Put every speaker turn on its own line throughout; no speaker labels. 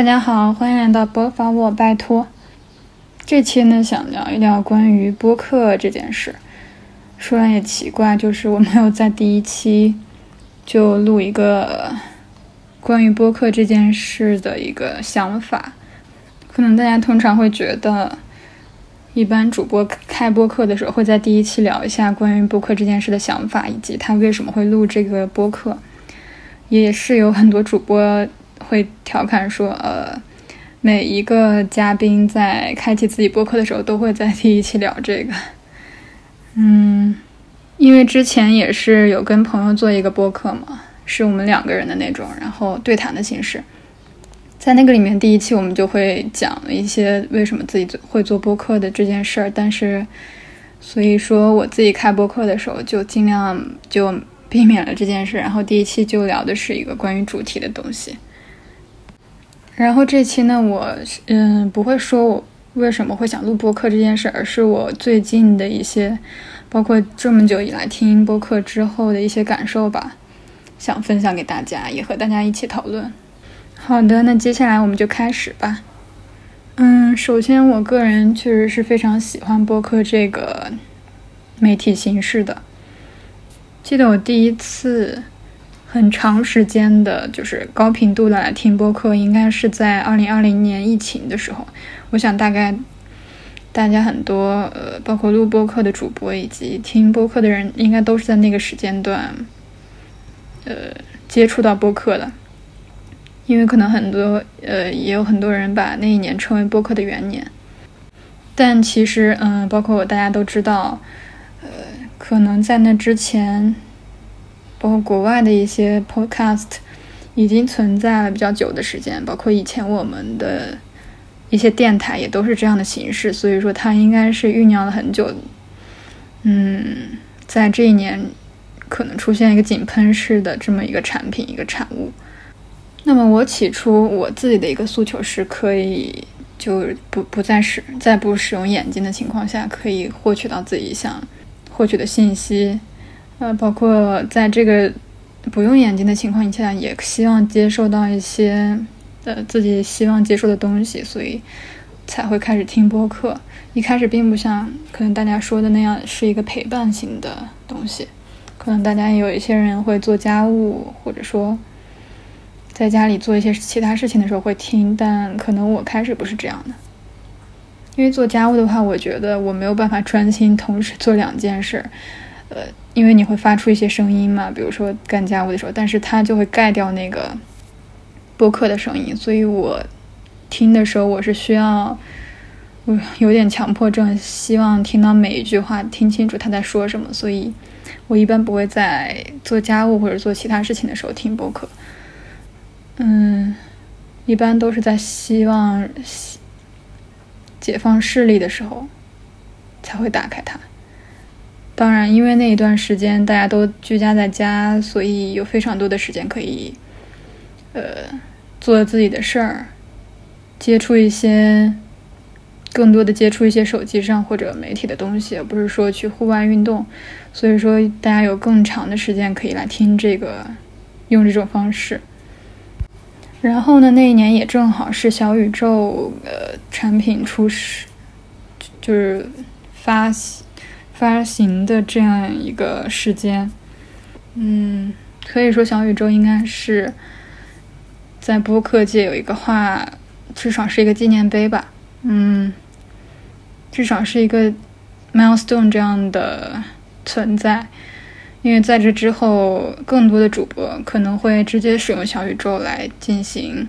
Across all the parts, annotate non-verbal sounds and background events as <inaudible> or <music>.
大家好，欢迎来到播放我拜托。这期呢，想聊一聊关于播客这件事。说来也奇怪，就是我没有在第一期就录一个关于播客这件事的一个想法。可能大家通常会觉得，一般主播开播客的时候会在第一期聊一下关于播客这件事的想法，以及他为什么会录这个播客。也是有很多主播会调侃说，呃。每一个嘉宾在开启自己播客的时候，都会在第一期聊这个。嗯，因为之前也是有跟朋友做一个播客嘛，是我们两个人的那种，然后对谈的形式。在那个里面，第一期我们就会讲一些为什么自己做会做播客的这件事儿。但是，所以说我自己开播客的时候，就尽量就避免了这件事。然后第一期就聊的是一个关于主题的东西。然后这期呢，我嗯不会说我为什么会想录播客这件事，而是我最近的一些，包括这么久以来听播客之后的一些感受吧，想分享给大家，也和大家一起讨论。好的，那接下来我们就开始吧。嗯，首先我个人确实是非常喜欢播客这个媒体形式的。记得我第一次。很长时间的，就是高频度的来听播客，应该是在二零二零年疫情的时候。我想大概大家很多呃，包括录播客的主播以及听播客的人，应该都是在那个时间段呃接触到播客的。因为可能很多呃，也有很多人把那一年称为播客的元年。但其实嗯，包括我大家都知道，呃，可能在那之前。包括国外的一些 podcast 已经存在了比较久的时间，包括以前我们的一些电台也都是这样的形式，所以说它应该是酝酿了很久。嗯，在这一年可能出现一个井喷式的这么一个产品一个产物。那么我起初我自己的一个诉求是可以就不不再使在不使用眼睛的情况下，可以获取到自己想获取的信息。呃，包括在这个不用眼睛的情况下，也希望接受到一些呃自己希望接受的东西，所以才会开始听播客。一开始并不像可能大家说的那样是一个陪伴型的东西，可能大家有一些人会做家务，或者说在家里做一些其他事情的时候会听，但可能我开始不是这样的，因为做家务的话，我觉得我没有办法专心同时做两件事儿，呃。因为你会发出一些声音嘛，比如说干家务的时候，但是它就会盖掉那个播客的声音，所以我听的时候我是需要，我有点强迫症，希望听到每一句话，听清楚他在说什么，所以我一般不会在做家务或者做其他事情的时候听播客，嗯，一般都是在希望解放视力的时候才会打开它。当然，因为那一段时间大家都居家在家，所以有非常多的时间可以，呃，做自己的事儿，接触一些，更多的接触一些手机上或者媒体的东西，而不是说去户外运动。所以说，大家有更长的时间可以来听这个，用这种方式。然后呢，那一年也正好是小宇宙呃产品出世，就是发行。发行的这样一个时间，嗯，可以说小宇宙应该是在播客界有一个话，至少是一个纪念碑吧，嗯，至少是一个 milestone 这样的存在，因为在这之后，更多的主播可能会直接使用小宇宙来进行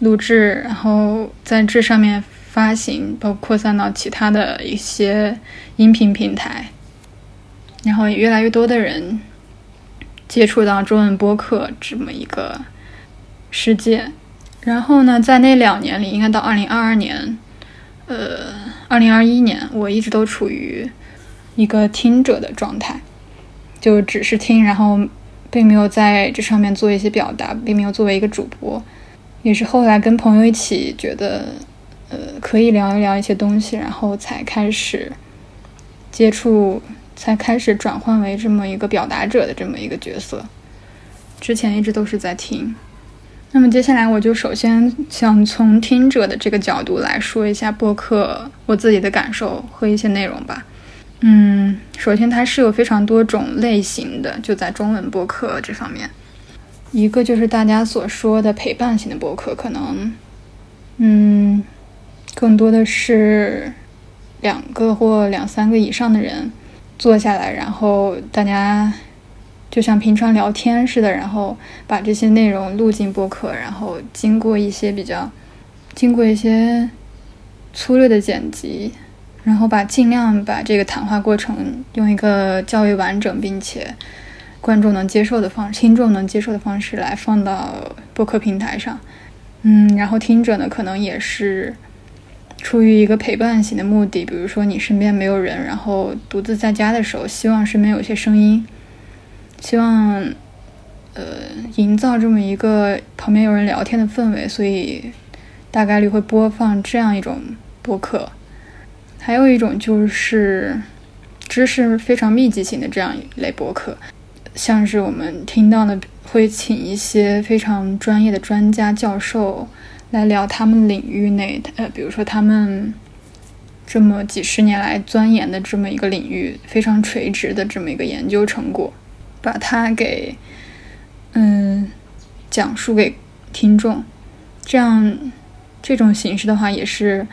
录制，然后在这上面。发行，包括扩散到其他的一些音频平台，然后也越来越多的人接触到中文播客这么一个世界。然后呢，在那两年里，应该到二零二二年，呃，二零二一年，我一直都处于一个听者的状态，就只是听，然后并没有在这上面做一些表达，并没有作为一个主播。也是后来跟朋友一起觉得。呃，可以聊一聊一些东西，然后才开始接触，才开始转换为这么一个表达者的这么一个角色。之前一直都是在听，那么接下来我就首先想从听者的这个角度来说一下播客我自己的感受和一些内容吧。嗯，首先它是有非常多种类型的，就在中文播客这方面，一个就是大家所说的陪伴型的播客，可能，嗯，更多的是两个或两三个以上的人坐下来，然后大家就像平常聊天似的，然后把这些内容录进播客，然后经过一些比较，经过一些粗略的剪辑。然后把尽量把这个谈话过程用一个较为完整并且观众能接受的方听众能接受的方式来放到播客平台上，嗯，然后听者呢可能也是出于一个陪伴型的目的，比如说你身边没有人，然后独自在家的时候，希望身边有些声音，希望呃营造这么一个旁边有人聊天的氛围，所以大概率会播放这样一种播客。还有一种就是知识非常密集型的这样一类博客，像是我们听到的会请一些非常专业的专家教授来聊他们领域内，呃，比如说他们这么几十年来钻研的这么一个领域非常垂直的这么一个研究成果，把它给嗯讲述给听众，这样这种形式的话也是。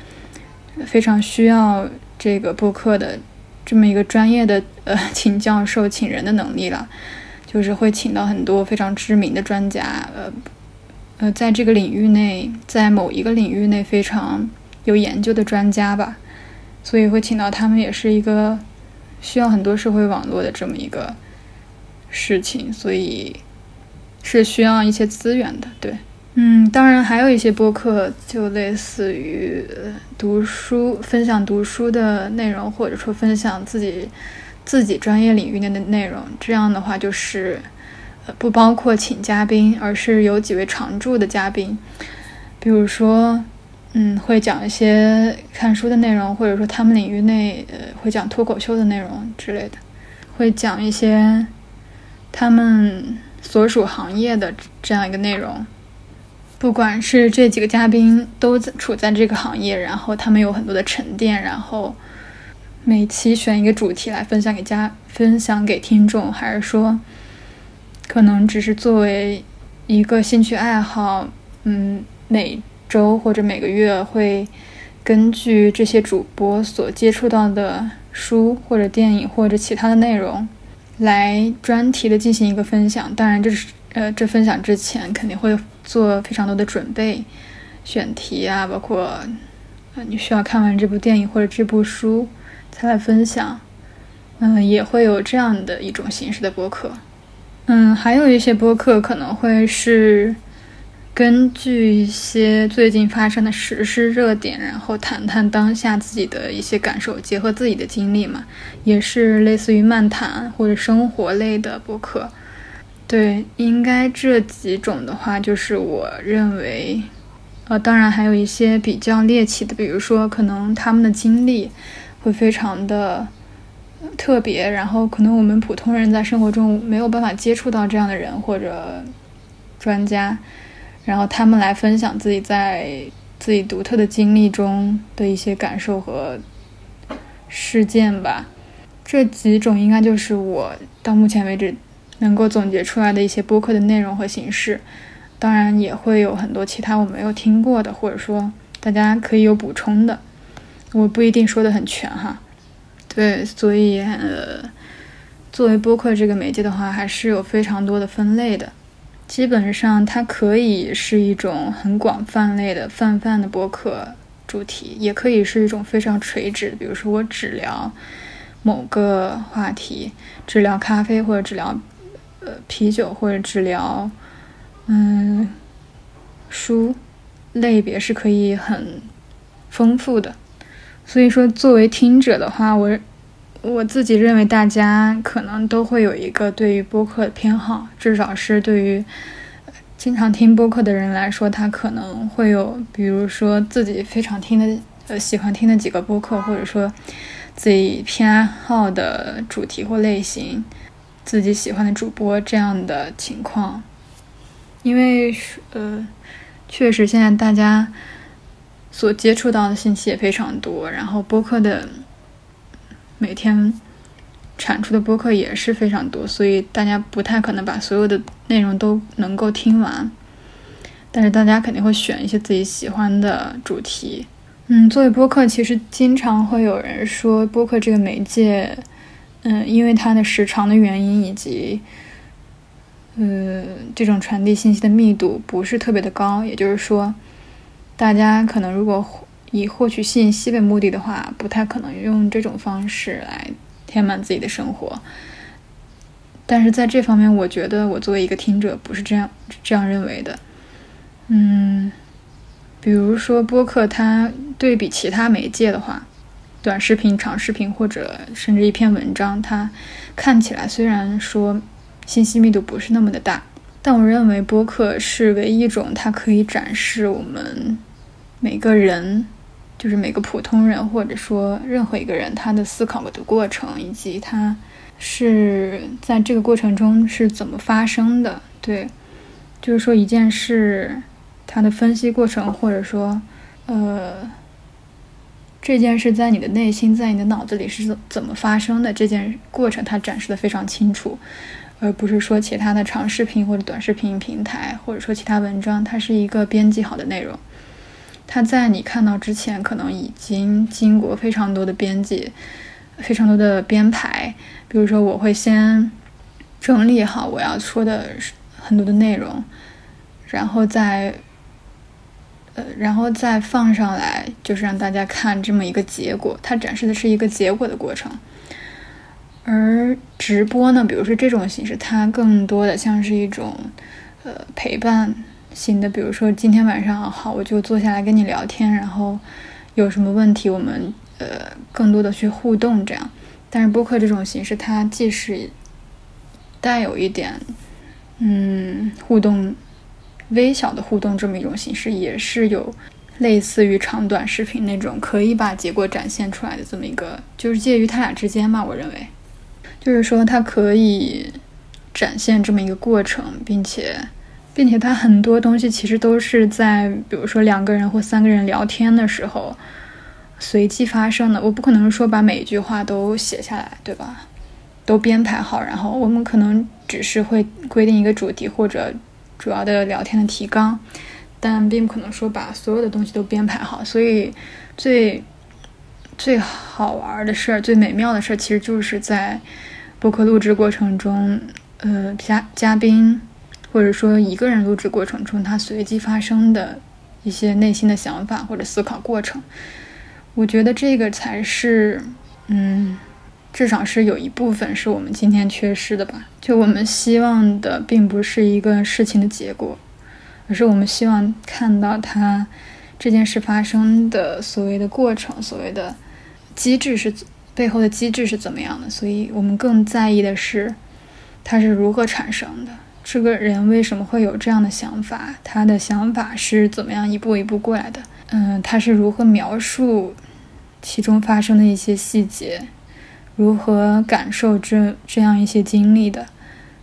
非常需要这个播客的这么一个专业的呃请教授请人的能力了，就是会请到很多非常知名的专家，呃呃，在这个领域内，在某一个领域内非常有研究的专家吧，所以会请到他们也是一个需要很多社会网络的这么一个事情，所以是需要一些资源的，对。嗯，当然还有一些播客，就类似于读书、分享读书的内容，或者说分享自己自己专业领域内的内容。这样的话，就是不包括请嘉宾，而是有几位常驻的嘉宾，比如说，嗯，会讲一些看书的内容，或者说他们领域内呃会讲脱口秀的内容之类的，会讲一些他们所属行业的这样一个内容。不管是这几个嘉宾都处在这个行业，然后他们有很多的沉淀，然后每期选一个主题来分享给家分享给听众，还是说可能只是作为一个兴趣爱好，嗯，每周或者每个月会根据这些主播所接触到的书或者电影或者其他的内容来专题的进行一个分享。当然，这是呃，这分享之前肯定会。做非常多的准备，选题啊，包括啊，你需要看完这部电影或者这部书才来分享。嗯，也会有这样的一种形式的播客。嗯，还有一些播客可能会是根据一些最近发生的时事热点，然后谈谈当下自己的一些感受，结合自己的经历嘛，也是类似于漫谈或者生活类的播客。对，应该这几种的话，就是我认为，呃，当然还有一些比较猎奇的，比如说可能他们的经历会非常的特别，然后可能我们普通人在生活中没有办法接触到这样的人或者专家，然后他们来分享自己在自己独特的经历中的一些感受和事件吧。这几种应该就是我到目前为止。能够总结出来的一些播客的内容和形式，当然也会有很多其他我没有听过的，或者说大家可以有补充的，我不一定说的很全哈。对，所以呃，作为播客这个媒介的话，还是有非常多的分类的。基本上它可以是一种很广泛类的泛泛的播客主题，也可以是一种非常垂直，比如说我只聊某个话题，只聊咖啡或者只聊。呃，啤酒或者只聊，嗯，书类别是可以很丰富的。所以说，作为听者的话，我我自己认为大家可能都会有一个对于播客的偏好，至少是对于经常听播客的人来说，他可能会有，比如说自己非常听的呃喜欢听的几个播客，或者说自己偏好的主题或类型。自己喜欢的主播这样的情况，因为呃，确实现在大家所接触到的信息也非常多，然后播客的每天产出的播客也是非常多，所以大家不太可能把所有的内容都能够听完。但是大家肯定会选一些自己喜欢的主题。嗯，作为播客，其实经常会有人说播客这个媒介，嗯，因为它的时长的原因以及。呃，这种传递信息的密度不是特别的高，也就是说，大家可能如果以获取信息为目的的话，不太可能用这种方式来填满自己的生活。但是在这方面，我觉得我作为一个听者不是这样这样认为的。嗯，比如说播客，它对比其他媒介的话，短视频、长视频或者甚至一篇文章，它看起来虽然说。信息密度不是那么的大，但我认为播客是唯一一种它可以展示我们每个人，就是每个普通人或者说任何一个人他的思考的过程，以及他是在这个过程中是怎么发生的。对，就是说一件事，它的分析过程，或者说，呃，这件事在你的内心，在你的脑子里是怎么发生的，这件过程它展示的非常清楚。而不是说其他的长视频或者短视频平台，或者说其他文章，它是一个编辑好的内容。它在你看到之前，可能已经经过非常多的编辑，非常多的编排。比如说，我会先整理好我要说的很多的内容，然后再呃，然后再放上来，就是让大家看这么一个结果。它展示的是一个结果的过程。而直播呢，比如说这种形式，它更多的像是一种，呃，陪伴型的。比如说今天晚上好，我就坐下来跟你聊天，然后有什么问题，我们呃更多的去互动这样。但是播客这种形式，它既是带有一点嗯互动、微小的互动这么一种形式，也是有类似于长短视频那种可以把结果展现出来的这么一个，就是介于它俩之间嘛，我认为。就是说，它可以展现这么一个过程，并且，并且它很多东西其实都是在，比如说两个人或三个人聊天的时候随机发生的。我不可能说把每一句话都写下来，对吧？都编排好，然后我们可能只是会规定一个主题或者主要的聊天的提纲，但并不可能说把所有的东西都编排好。所以，最最好玩的事儿、最美妙的事儿，其实就是在。播客录制过程中，呃，嘉嘉宾或者说一个人录制过程中，他随机发生的一些内心的想法或者思考过程，我觉得这个才是，嗯，至少是有一部分是我们今天缺失的吧。就我们希望的，并不是一个事情的结果，而是我们希望看到它这件事发生的所谓的过程，所谓的机制是。背后的机制是怎么样的？所以我们更在意的是，它是如何产生的。这个人为什么会有这样的想法？他的想法是怎么样一步一步过来的？嗯，他是如何描述其中发生的一些细节？如何感受这这样一些经历的？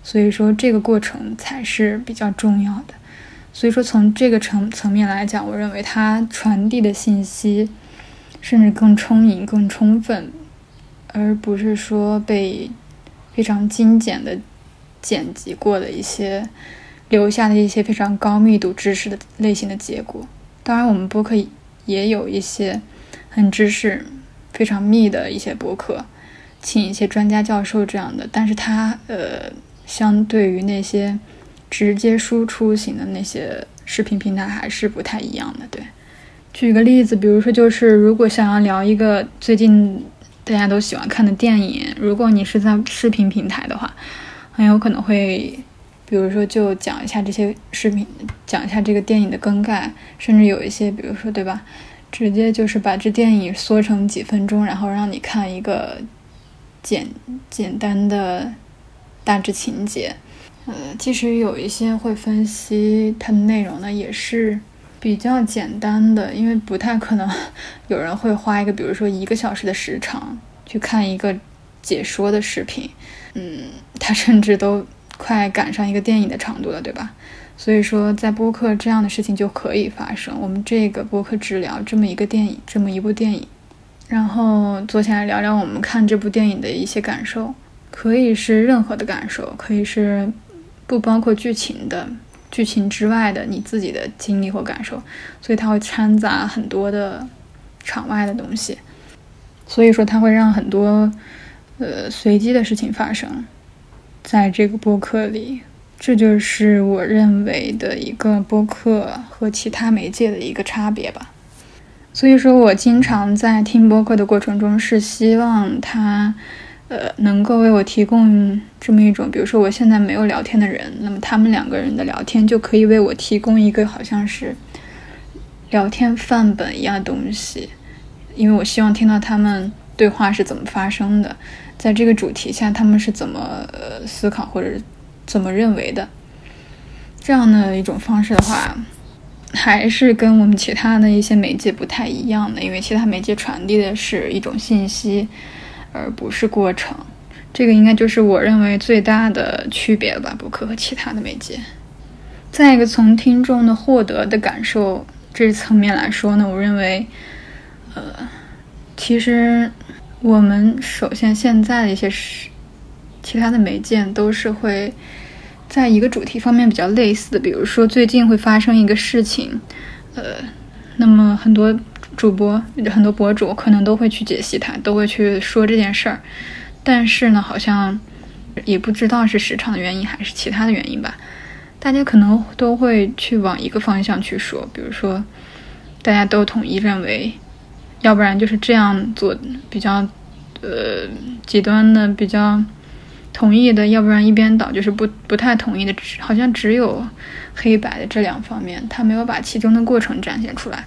所以说，这个过程才是比较重要的。所以说，从这个层层面来讲，我认为他传递的信息甚至更充盈、更充分。而不是说被非常精简的剪辑过的一些留下的一些非常高密度知识的类型的结果。当然，我们播客也有一些很知识非常密的一些博客，请一些专家教授这样的。但是它呃，相对于那些直接输出型的那些视频平台还是不太一样的。对，举个例子，比如说就是如果想要聊一个最近。大家都喜欢看的电影，如果你是在视频平台的话，很有可能会，比如说就讲一下这些视频，讲一下这个电影的更改，甚至有一些，比如说对吧，直接就是把这电影缩成几分钟，然后让你看一个简简单的大致情节。呃，其实有一些会分析它的内容呢，也是。比较简单的，因为不太可能 <laughs> 有人会花一个，比如说一个小时的时长去看一个解说的视频。嗯，他甚至都快赶上一个电影的长度了，对吧？所以说，在播客这样的事情就可以发生。我们这个播客只聊这么一个电影，这么一部电影，然后坐下来聊聊我们看这部电影的一些感受，可以是任何的感受，可以是不包括剧情的，剧情之外的你自己的经历或感受。所以它会掺杂很多的场外的东西，所以说它会让很多呃随机的事情发生在这个播客里。这就是我认为的一个播客和其他媒介的一个差别吧。所以说我经常在听播客的过程中，是希望他，呃，能够为我提供这么一种，比如说我现在没有聊天的人，那么他们两个人的聊天就可以为我提供一个好像是聊天范本一样的东西，因为我希望听到他们对话是怎么发生的，在这个主题下他们是怎么思考或者。怎么认为的？这样的一种方式的话，还是跟我们其他的一些媒介不太一样的，因为其他媒介传递的是一种信息，而不是过程。这个应该就是我认为最大的区别吧，博客和其他的媒介。再一个，从听众的获得的感受这层面来说呢，我认为，呃，其实我们首先现在的一些是其他的媒介都是会。在一个主题方面比较类似的，比如说最近会发生一个事情，呃，那么很多主播、很多博主可能都会去解析它，都会去说这件事儿。但是呢，好像也不知道是时长的原因还是其他的原因吧，大家可能都会去往一个方向去说，比如说大家都统一认为，要不然就是这样做比较，呃，极端的比较。同意的，要不然一边倒就是不不太同意的，好像只有黑白的这两方面，他没有把其中的过程展现出来。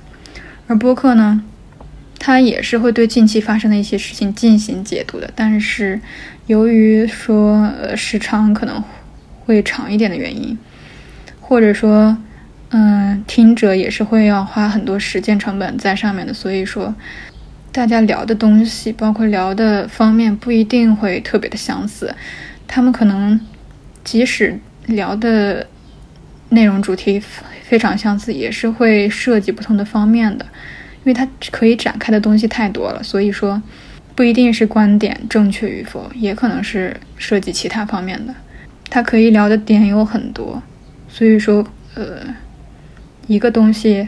而播客呢，它也是会对近期发生的一些事情进行解读的，但是由于说呃时长可能会长一点的原因，或者说嗯听者也是会要花很多时间成本在上面的，所以说。大家聊的东西，包括聊的方面，不一定会特别的相似。他们可能即使聊的内容主题非常相似，也是会涉及不同的方面的，因为它可以展开的东西太多了。所以说，不一定是观点正确与否，也可能是涉及其他方面的。它可以聊的点有很多，所以说，呃，一个东西。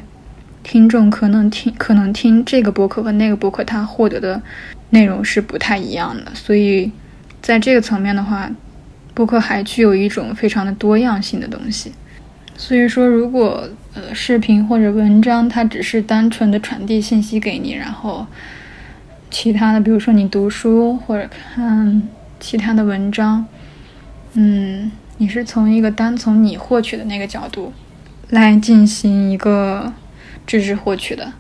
听众可能听可能听这个播客和那个播客，他获得的内容是不太一样的，所以在这个层面的话，播客还具有一种非常的多样性的东西。所以说，如果呃视频或者文章它只是单纯的传递信息给你，然后其他的，比如说你读书或者看其他的文章，嗯，你是从一个单从你获取的那个角度来进行一个。知识获取的，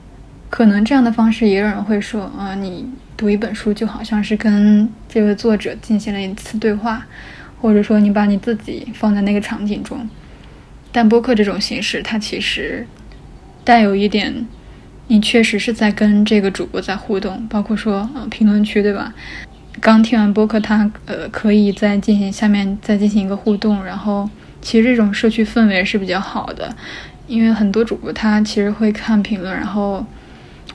可能这样的方式也有人会说，啊，你读一本书就好像是跟这位作者进行了一次对话，或者说你把你自己放在那个场景中。但播客这种形式，它其实带有一点，你确实是在跟这个主播在互动，包括说，呃，评论区，对吧？刚听完播客，他呃可以再进行下面再进行一个互动，然后其实这种社区氛围是比较好的。因为很多主播他其实会看评论，然后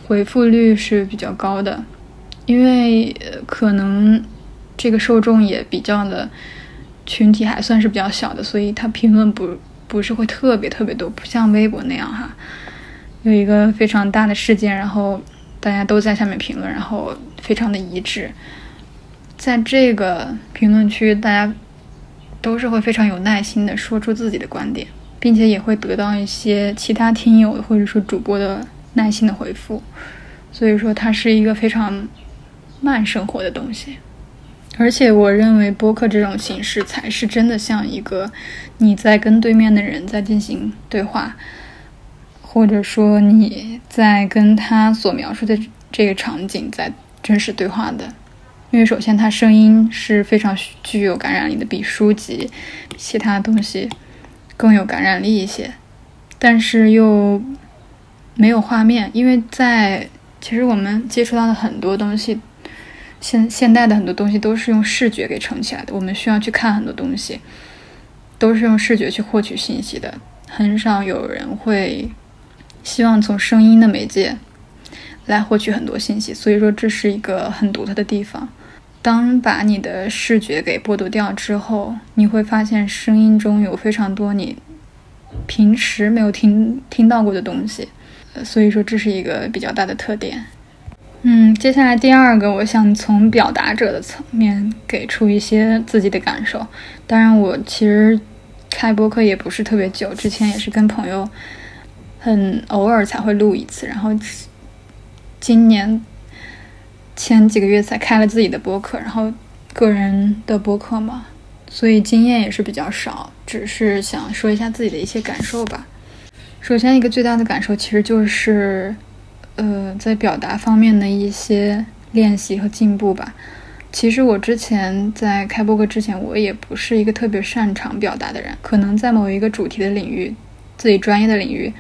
回复率是比较高的。因为可能这个受众也比较的群体还算是比较小的，所以他评论不不是会特别特别多，不像微博那样哈，有一个非常大的事件，然后大家都在下面评论，然后非常的一致。在这个评论区，大家都是会非常有耐心的说出自己的观点。并且也会得到一些其他听友或者说主播的耐心的回复，所以说它是一个非常慢生活的东西。而且我认为播客这种形式才是真的像一个你在跟对面的人在进行对话，或者说你在跟他所描述的这个场景在真实对话的。因为首先它声音是非常具有感染力的，比书籍、其他东西。更有感染力一些，但是又没有画面，因为在其实我们接触到的很多东西，现现代的很多东西都是用视觉给撑起来的。我们需要去看很多东西，都是用视觉去获取信息的，很少有人会希望从声音的媒介来获取很多信息。所以说，这是一个很独特的地方。当把你的视觉给剥夺掉之后，你会发现声音中有非常多你平时没有听听到过的东西。所以说这是一个比较大的特点。嗯，接下来第二个，我想从表达者的层面给出一些自己的感受。当然，我其实开播客也不是特别久，之前也是跟朋友很偶尔才会录一次，然后今年。前几个月才开了自己的播客，然后个人的播客嘛，所以经验也是比较少，只是想说一下自己的一些感受吧。首先，一个最大的感受其实就是，呃，在表达方面的一些练习和进步吧。其实我之前在开播课之前，我也不是一个特别擅长表达的人，可能在某一个主题的领域，自己专业的领域，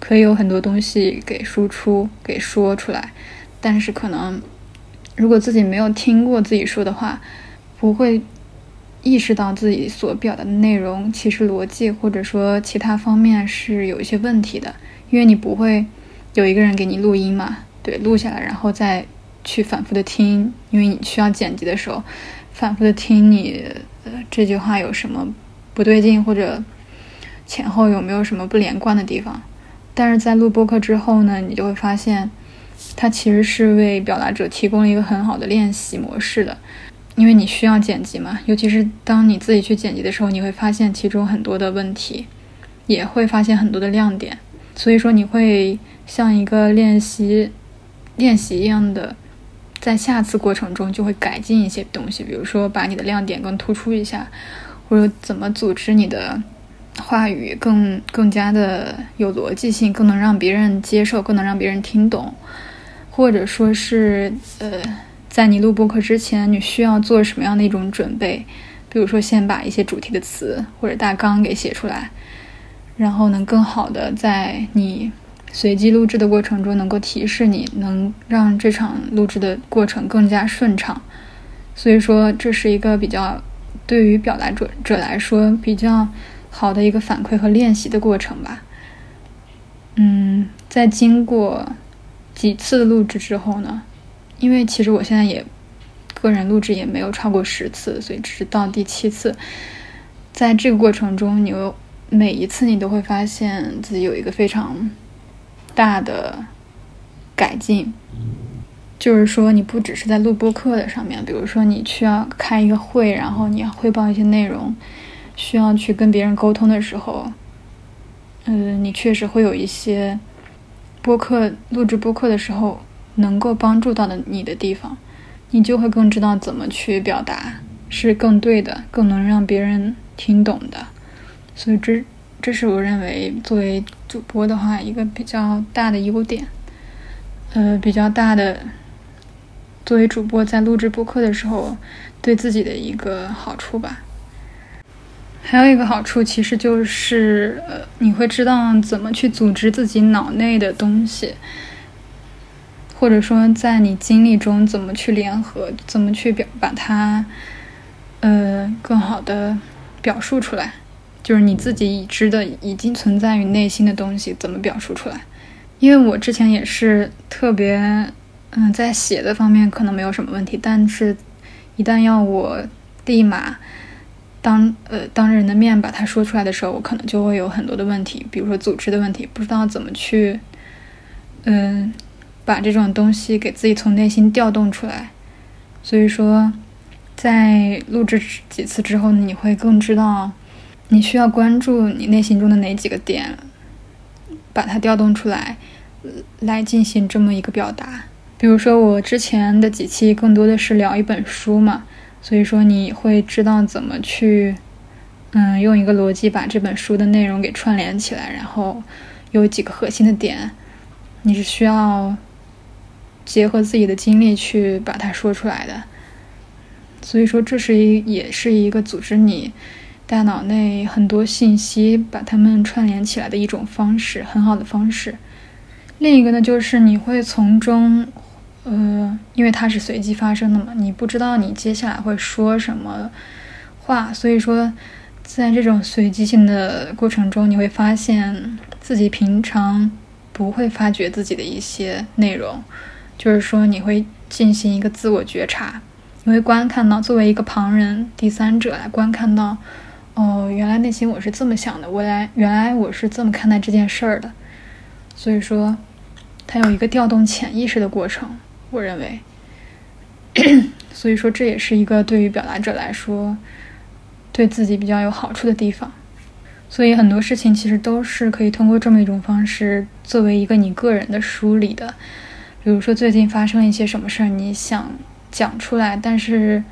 可以有很多东西给输出、给说出来，但是可能。如果自己没有听过自己说的话，不会意识到自己所表达的内容其实逻辑或者说其他方面是有一些问题的，因为你不会有一个人给你录音嘛，对，录下来然后再去反复的听，因为你需要剪辑的时候反复的听你呃这句话有什么不对劲或者前后有没有什么不连贯的地方，但是在录播课之后呢，你就会发现。它其实是为表达者提供了一个很好的练习模式的，因为你需要剪辑嘛，尤其是当你自己去剪辑的时候，你会发现其中很多的问题，也会发现很多的亮点，所以说你会像一个练习练习一样的，在下次过程中就会改进一些东西，比如说把你的亮点更突出一下，或者怎么组织你的话语更更加的有逻辑性，更能让别人接受，更能让别人听懂。或者说是，呃，在你录播课之前，你需要做什么样的一种准备？比如说，先把一些主题的词或者大纲给写出来，然后能更好的在你随机录制的过程中，能够提示你，能让这场录制的过程更加顺畅。所以说，这是一个比较对于表达者者来说比较好的一个反馈和练习的过程吧。嗯，在经过。几次录制之后呢？因为其实我现在也个人录制也没有超过十次，所以只是到第七次。在这个过程中，你又每一次你都会发现自己有一个非常大的改进。就是说，你不只是在录播课的上面，比如说你需要开一个会，然后你要汇报一些内容，需要去跟别人沟通的时候，嗯，你确实会有一些。播客录制播客的时候，能够帮助到的你的地方，你就会更知道怎么去表达是更对的，更能让别人听懂的。所以这这是我认为作为主播的话一个比较大的优点，呃，比较大的作为主播在录制播客的时候对自己的一个好处吧。还有一个好处，其实就是，呃，你会知道怎么去组织自己脑内的东西，或者说在你经历中怎么去联合，怎么去表把它，呃，更好的表述出来，就是你自己已知的、已经存在于内心的东西怎么表述出来。因为我之前也是特别，嗯，在写的方面可能没有什么问题，但是，一旦要我立马。当呃当着人的面把它说出来的时候，我可能就会有很多的问题，比如说组织的问题，不知道怎么去，嗯，把这种东西给自己从内心调动出来。所以说，在录制几次之后，你会更知道你需要关注你内心中的哪几个点，把它调动出来，来进行这么一个表达。比如说我之前的几期更多的是聊一本书嘛。所以说你会知道怎么去，嗯，用一个逻辑把这本书的内容给串联起来，然后有几个核心的点，你是需要结合自己的经历去把它说出来的。所以说，这是一也是一个组织你大脑内很多信息，把它们串联起来的一种方式，很好的方式。另一个呢，就是你会从中。呃，因为它是随机发生的嘛，你不知道你接下来会说什么话，所以说，在这种随机性的过程中，你会发现自己平常不会发觉自己的一些内容，就是说你会进行一个自我觉察，你会观看到作为一个旁人、第三者来观看到，哦，原来内心我是这么想的，我来原来我是这么看待这件事儿的，所以说，它有一个调动潜意识的过程，我认为，<clears throat> 所以说这也是一个对于表达者来说。对自己比较有好处的地方，所以很多事情其实都是可以通过这么一种方式作为一个你个人的梳理的。比如说最近发生了一些什么事儿，你想讲出来，但是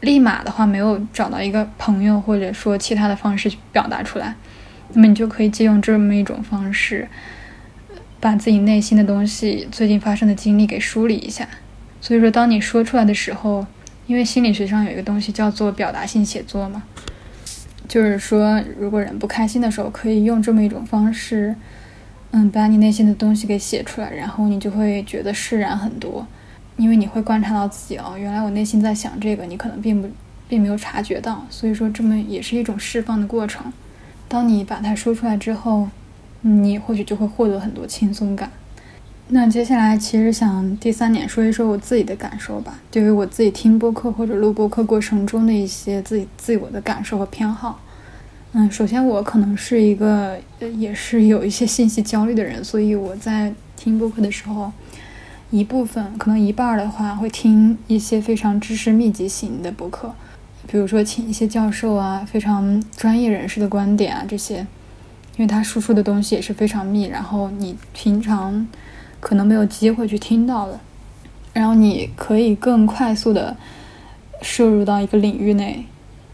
立马的话没有找到一个朋友或者说其他的方式去表达出来，那么你就可以借用这么一种方式，把自己内心的东西、最近发生的经历给梳理一下。所以说，当你说出来的时候。因为心理学上有一个东西叫做表达性写作嘛，就是说，如果人不开心的时候，可以用这么一种方式，嗯，把你内心的东西给写出来，然后你就会觉得释然很多，因为你会观察到自己哦，原来我内心在想这个，你可能并不并没有察觉到，所以说这么也是一种释放的过程。当你把它说出来之后，你或许就会获得很多轻松感。那接下来其实想第三点说一说我自己的感受吧，对于我自己听播客或者录播客过程中的一些自己自我的感受和偏好。嗯，首先我可能是一个也是有一些信息焦虑的人，所以我在听播客的时候，一部分可能一半的话会听一些非常知识密集型的播客，比如说请一些教授啊、非常专业人士的观点啊这些，因为他输出的东西也是非常密，然后你平常。可能没有机会去听到的，然后你可以更快速的摄入到一个领域内，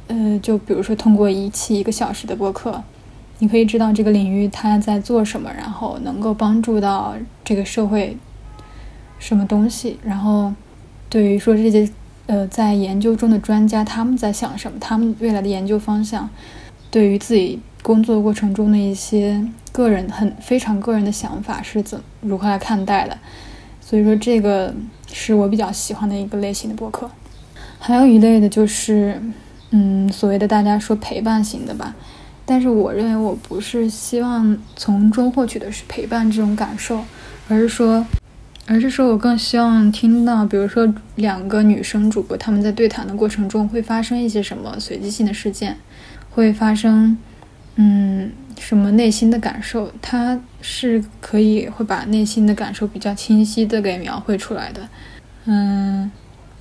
呃，就比如说通过一期一个小时的播客，你可以知道这个领域它在做什么，然后能够帮助到这个社会什么东西，然后对于说这些呃在研究中的专家他们在想什么，他们未来的研究方向，对于自己工作过程中的一些。个人很非常个人的想法是怎如何来看待的，所以说这个是我比较喜欢的一个类型的博客。还有一类的就是，嗯，所谓的大家说陪伴型的吧，但是我认为我不是希望从中获取的是陪伴这种感受，而是说，而是说我更希望听到，比如说两个女生主播他们在对谈的过程中会发生一些什么随机性的事件，会发生，嗯。什么内心的感受，他是可以会把内心的感受比较清晰的给描绘出来的。嗯，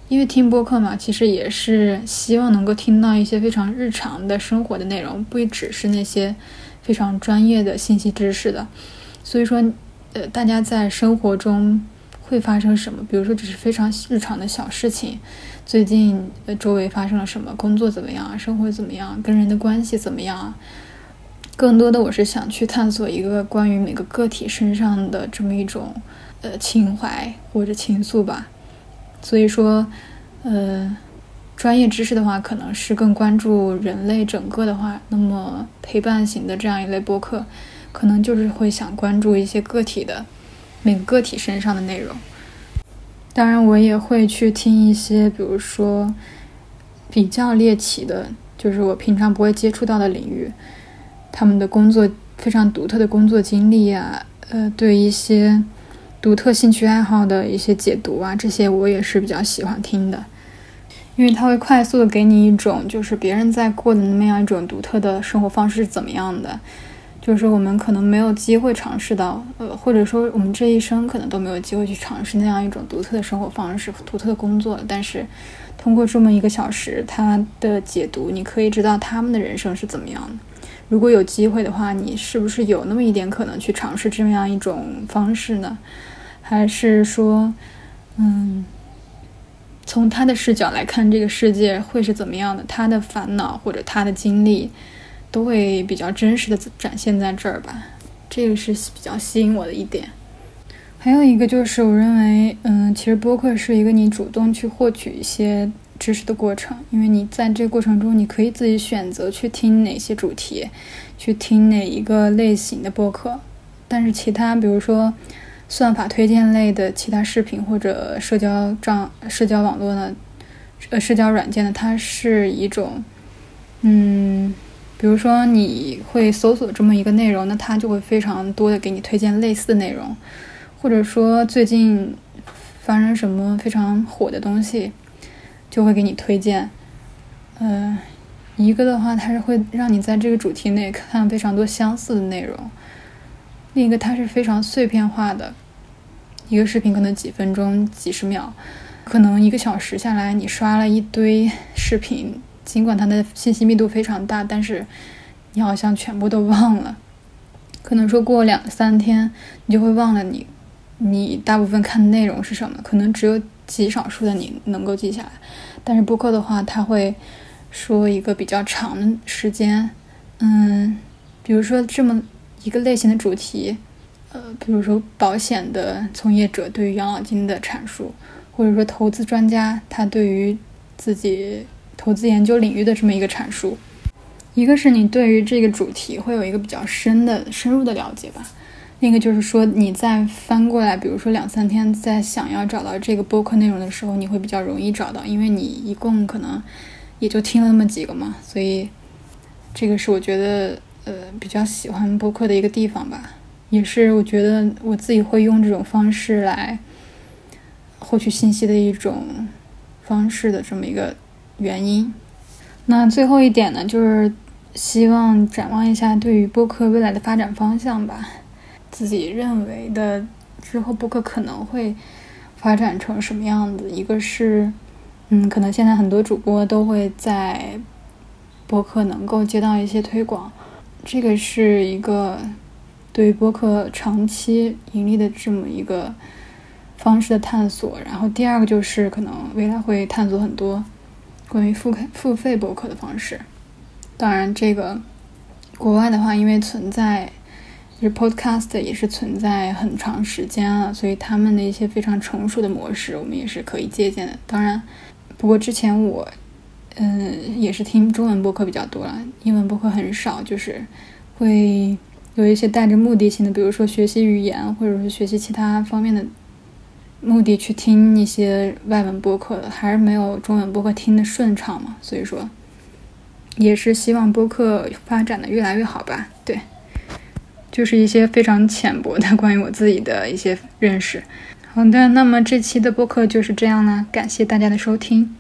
因为听播客嘛，其实也是希望能够听到一些非常日常的生活的内容，不只是那些非常专业的信息知识的。所以说，呃，大家在生活中会发生什么？比如说，只是非常日常的小事情，最近呃周围发生了什么？工作怎么样？生活怎么样？跟人的关系怎么样？更多的，我是想去探索一个关于每个个体身上的这么一种，呃，情怀或者情愫吧。所以说，呃，专业知识的话，可能是更关注人类整个的话，那么陪伴型的这样一类播客，可能就是会想关注一些个体的每个个体身上的内容。当然，我也会去听一些，比如说比较猎奇的，就是我平常不会接触到的领域。他们的工作非常独特的工作经历啊，呃，对一些独特兴趣爱好的一些解读啊，这些我也是比较喜欢听的，因为它会快速的给你一种就是别人在过的那样一种独特的生活方式是怎么样的，就是我们可能没有机会尝试到，呃，或者说我们这一生可能都没有机会去尝试那样一种独特的生活方式、独特的工作，但是通过这么一个小时他的解读，你可以知道他们的人生是怎么样的。如果有机会的话，你是不是有那么一点可能去尝试这么样一种方式呢？还是说，嗯，从他的视角来看这个世界会是怎么样的？他的烦恼或者他的经历都会比较真实的展现在这儿吧？这个是比较吸引我的一点。还有一个就是，我认为，嗯，其实播客是一个你主动去获取一些。知识的过程，因为你在这个过程中，你可以自己选择去听哪些主题，去听哪一个类型的播客。但是其他，比如说算法推荐类的其他视频或者社交账、社交网络呢，呃，社交软件呢，它是一种，嗯，比如说你会搜索这么一个内容，那它就会非常多的给你推荐类似的内容，或者说最近发生什么非常火的东西，就会给你推荐。嗯，一个的话，它是会让你在这个主题内看非常多相似的内容；另一个，它是非常碎片化的，一个视频可能几分钟、几十秒，可能一个小时下来，你刷了一堆视频。尽管它的信息密度非常大，但是你好像全部都忘了。可能说过两三天，你就会忘了你你大部分看的内容是什么。可能只有极少数的你能够记下来。但是播客的话，它会说一个比较长的时间。嗯，比如说这么一个类型的主题，呃，比如说保险的从业者对于养老金的阐述，或者说投资专家他对于自己。投资研究领域的这么一个阐述，一个是你对于这个主题会有一个比较深的、深入的了解吧。另一个就是说，你在翻过来，比如说两三天，在想要找到这个播客内容的时候，你会比较容易找到，因为你一共可能也就听了那么几个嘛。所以，这个是我觉得呃比较喜欢播客的一个地方吧，也是我觉得我自己会用这种方式来获取信息的一种方式的这么一个。原因，那最后一点呢，就是希望展望一下对于播客未来的发展方向吧。自己认为的之后播客可能会发展成什么样子？一个是，嗯，可能现在很多主播都会在播客能够接到一些推广，这个是一个对于播客长期盈利的这么一个方式的探索。然后第二个就是可能未来会探索很多。关于付付费博客的方式，当然，这个国外的话，因为存在，就是 Podcast 也是存在很长时间了，所以他们的一些非常成熟的模式，我们也是可以借鉴的。当然，不过之前我，嗯，也是听中文播客比较多了，英文播客很少，就是会有一些带着目的性的，比如说学习语言，或者是学习其他方面的。目的去听一些外文播客的，还是没有中文播客听的顺畅嘛？所以说，也是希望播客发展的越来越好吧。对，就是一些非常浅薄的关于我自己的一些认识。好的，那么这期的播客就是这样啦，感谢大家的收听。